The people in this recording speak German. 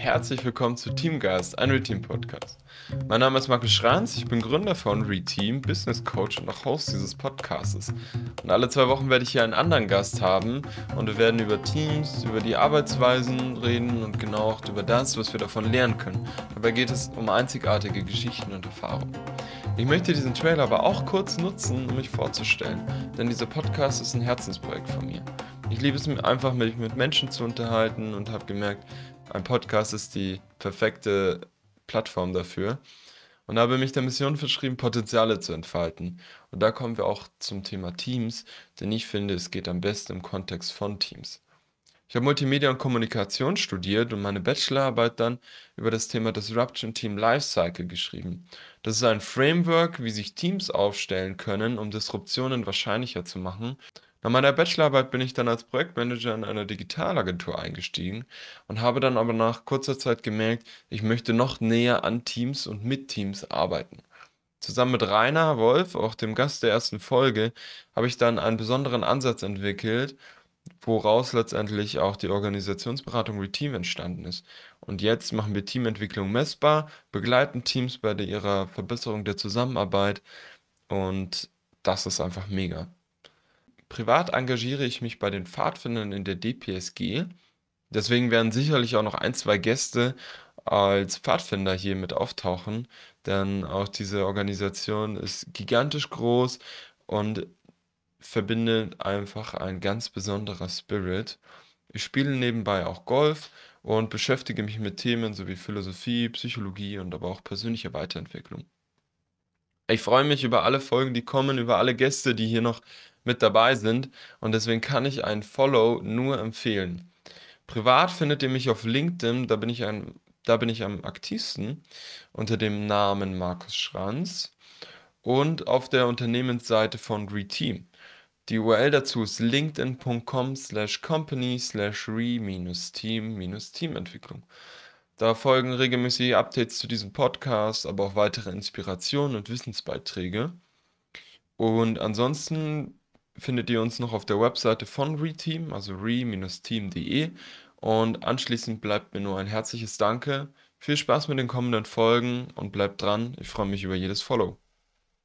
Herzlich willkommen zu Teamgeist, ein Reteam Podcast. Mein Name ist Markus Schranz, ich bin Gründer von Reteam, Business Coach und auch Host dieses Podcasts. Und alle zwei Wochen werde ich hier einen anderen Gast haben und wir werden über Teams, über die Arbeitsweisen reden und genau auch über das, was wir davon lernen können. Dabei geht es um einzigartige Geschichten und Erfahrungen. Ich möchte diesen Trailer aber auch kurz nutzen, um mich vorzustellen, denn dieser Podcast ist ein Herzensprojekt von mir. Ich liebe es einfach, mich mit Menschen zu unterhalten und habe gemerkt, ein Podcast ist die perfekte Plattform dafür. Und habe mich der Mission verschrieben, Potenziale zu entfalten. Und da kommen wir auch zum Thema Teams, denn ich finde, es geht am besten im Kontext von Teams. Ich habe Multimedia und Kommunikation studiert und meine Bachelorarbeit dann über das Thema Disruption Team Lifecycle geschrieben. Das ist ein Framework, wie sich Teams aufstellen können, um Disruptionen wahrscheinlicher zu machen nach meiner Bachelorarbeit bin ich dann als Projektmanager in einer Digitalagentur eingestiegen und habe dann aber nach kurzer Zeit gemerkt, ich möchte noch näher an Teams und mit Teams arbeiten. Zusammen mit Rainer Wolf, auch dem Gast der ersten Folge, habe ich dann einen besonderen Ansatz entwickelt, woraus letztendlich auch die Organisationsberatung Reteam entstanden ist. Und jetzt machen wir Teamentwicklung messbar, begleiten Teams bei ihrer Verbesserung der Zusammenarbeit und das ist einfach mega. Privat engagiere ich mich bei den Pfadfindern in der DPSG. Deswegen werden sicherlich auch noch ein, zwei Gäste als Pfadfinder hier mit auftauchen, denn auch diese Organisation ist gigantisch groß und verbindet einfach ein ganz besonderer Spirit. Ich spiele nebenbei auch Golf und beschäftige mich mit Themen sowie Philosophie, Psychologie und aber auch persönlicher Weiterentwicklung. Ich freue mich über alle Folgen, die kommen, über alle Gäste, die hier noch mit dabei sind und deswegen kann ich ein Follow nur empfehlen. Privat findet ihr mich auf LinkedIn, da bin ich, ein, da bin ich am aktivsten unter dem Namen Markus Schranz und auf der Unternehmensseite von Reteam. Die URL dazu ist linkedin.com slash company slash re-team-teamentwicklung. Da folgen regelmäßige Updates zu diesem Podcast, aber auch weitere Inspirationen und Wissensbeiträge. Und ansonsten findet ihr uns noch auf der Webseite von Reteam, also re-team.de. Und anschließend bleibt mir nur ein herzliches Danke. Viel Spaß mit den kommenden Folgen und bleibt dran. Ich freue mich über jedes Follow.